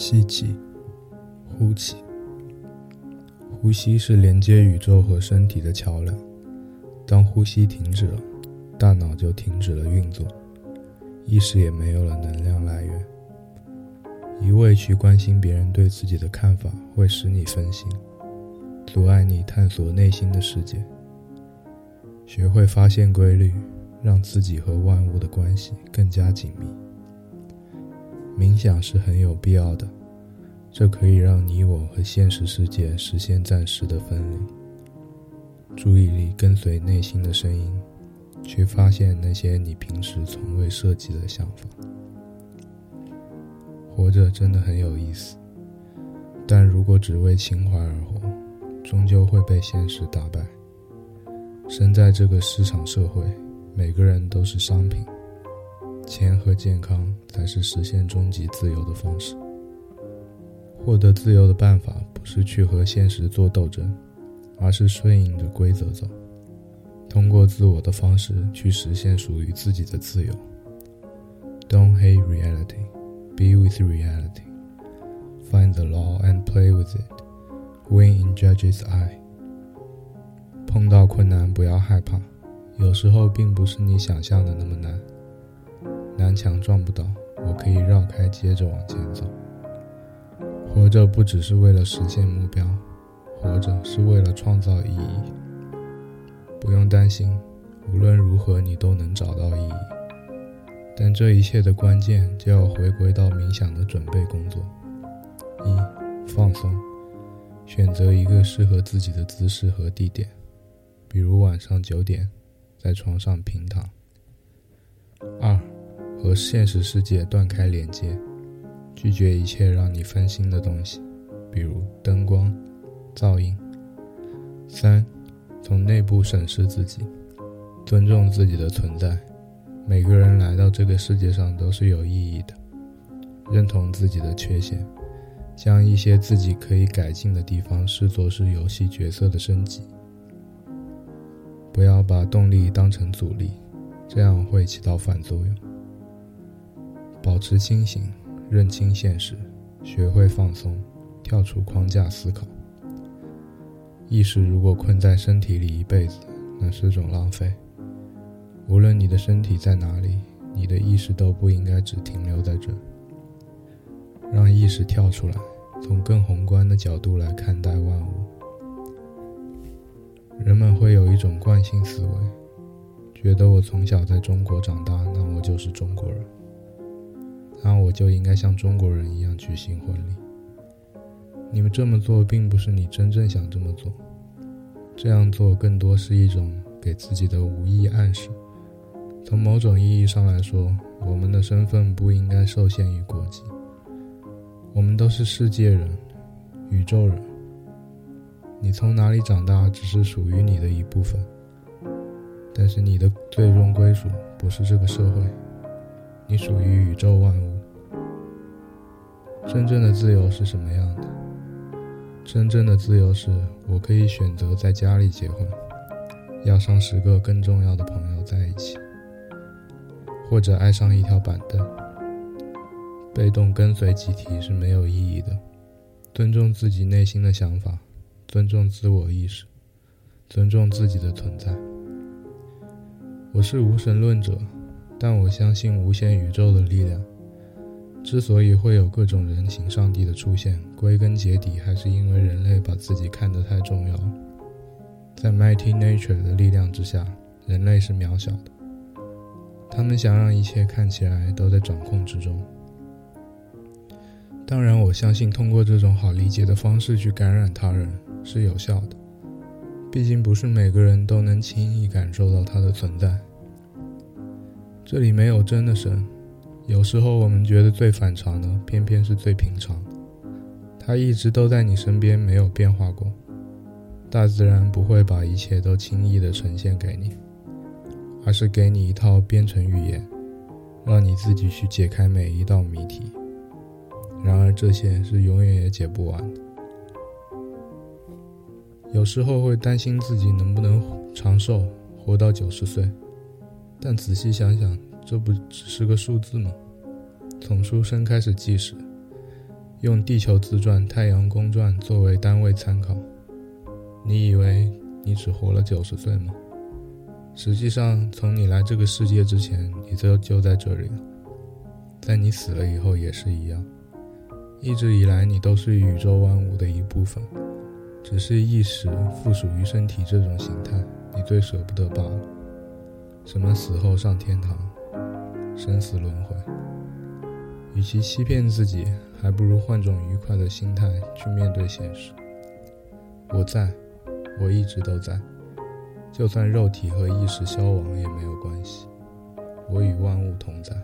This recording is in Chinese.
吸气，呼气。呼吸是连接宇宙和身体的桥梁。当呼吸停止了，大脑就停止了运作，意识也没有了能量来源。一味去关心别人对自己的看法，会使你分心，阻碍你探索内心的世界。学会发现规律，让自己和万物的关系更加紧密。冥想是很有必要的，这可以让你我和现实世界实现暂时的分离。注意力跟随内心的声音，去发现那些你平时从未涉及的想法。活着真的很有意思，但如果只为情怀而活，终究会被现实打败。生在这个市场社会，每个人都是商品。钱和健康才是实现终极自由的方式。获得自由的办法不是去和现实做斗争，而是顺应着规则走，通过自我的方式去实现属于自己的自由。Don't hate reality, be with reality. Find the law and play with it. Win in judge's eye. 碰到困难不要害怕，有时候并不是你想象的那么难。南墙撞不倒，我可以绕开，接着往前走。活着不只是为了实现目标，活着是为了创造意义。不用担心，无论如何你都能找到意义。但这一切的关键就要回归到冥想的准备工作：一、放松，选择一个适合自己的姿势和地点，比如晚上九点，在床上平躺。二。和现实世界断开连接，拒绝一切让你分心的东西，比如灯光、噪音。三，从内部审视自己，尊重自己的存在。每个人来到这个世界上都是有意义的。认同自己的缺陷，将一些自己可以改进的地方视作是游戏角色的升级。不要把动力当成阻力，这样会起到反作用。保持清醒，认清现实，学会放松，跳出框架思考。意识如果困在身体里一辈子，那是种浪费。无论你的身体在哪里，你的意识都不应该只停留在这。让意识跳出来，从更宏观的角度来看待万物。人们会有一种惯性思维，觉得我从小在中国长大，那我就是中国人。那我就应该像中国人一样举行婚礼。你们这么做，并不是你真正想这么做，这样做更多是一种给自己的无意暗示。从某种意义上来说，我们的身份不应该受限于国籍。我们都是世界人，宇宙人。你从哪里长大，只是属于你的一部分，但是你的最终归属不是这个社会。你属于宇宙万物。真正的自由是什么样的？真正的自由是我可以选择在家里结婚，要上十个更重要的朋友在一起，或者爱上一条板凳。被动跟随集体是没有意义的。尊重自己内心的想法，尊重自我意识，尊重自己的存在。我是无神论者。但我相信无限宇宙的力量。之所以会有各种人形上帝的出现，归根结底还是因为人类把自己看得太重要。在 Mighty Nature 的力量之下，人类是渺小的。他们想让一切看起来都在掌控之中。当然，我相信通过这种好理解的方式去感染他人是有效的。毕竟不是每个人都能轻易感受到它的存在。这里没有真的神，有时候我们觉得最反常的，偏偏是最平常。他一直都在你身边，没有变化过。大自然不会把一切都轻易的呈现给你，而是给你一套编程语言，让你自己去解开每一道谜题。然而这些是永远也解不完的。有时候会担心自己能不能长寿，活到九十岁。但仔细想想，这不只是个数字吗？从出生开始计时，用地球自转、太阳公转作为单位参考，你以为你只活了九十岁吗？实际上，从你来这个世界之前，你就就在这里了。在你死了以后也是一样。一直以来，你都是宇宙万物的一部分，只是一时附属于身体这种形态，你最舍不得罢了。什么死后上天堂，生死轮回，与其欺骗自己，还不如换种愉快的心态去面对现实。我在，我一直都在。就算肉体和意识消亡也没有关系，我与万物同在。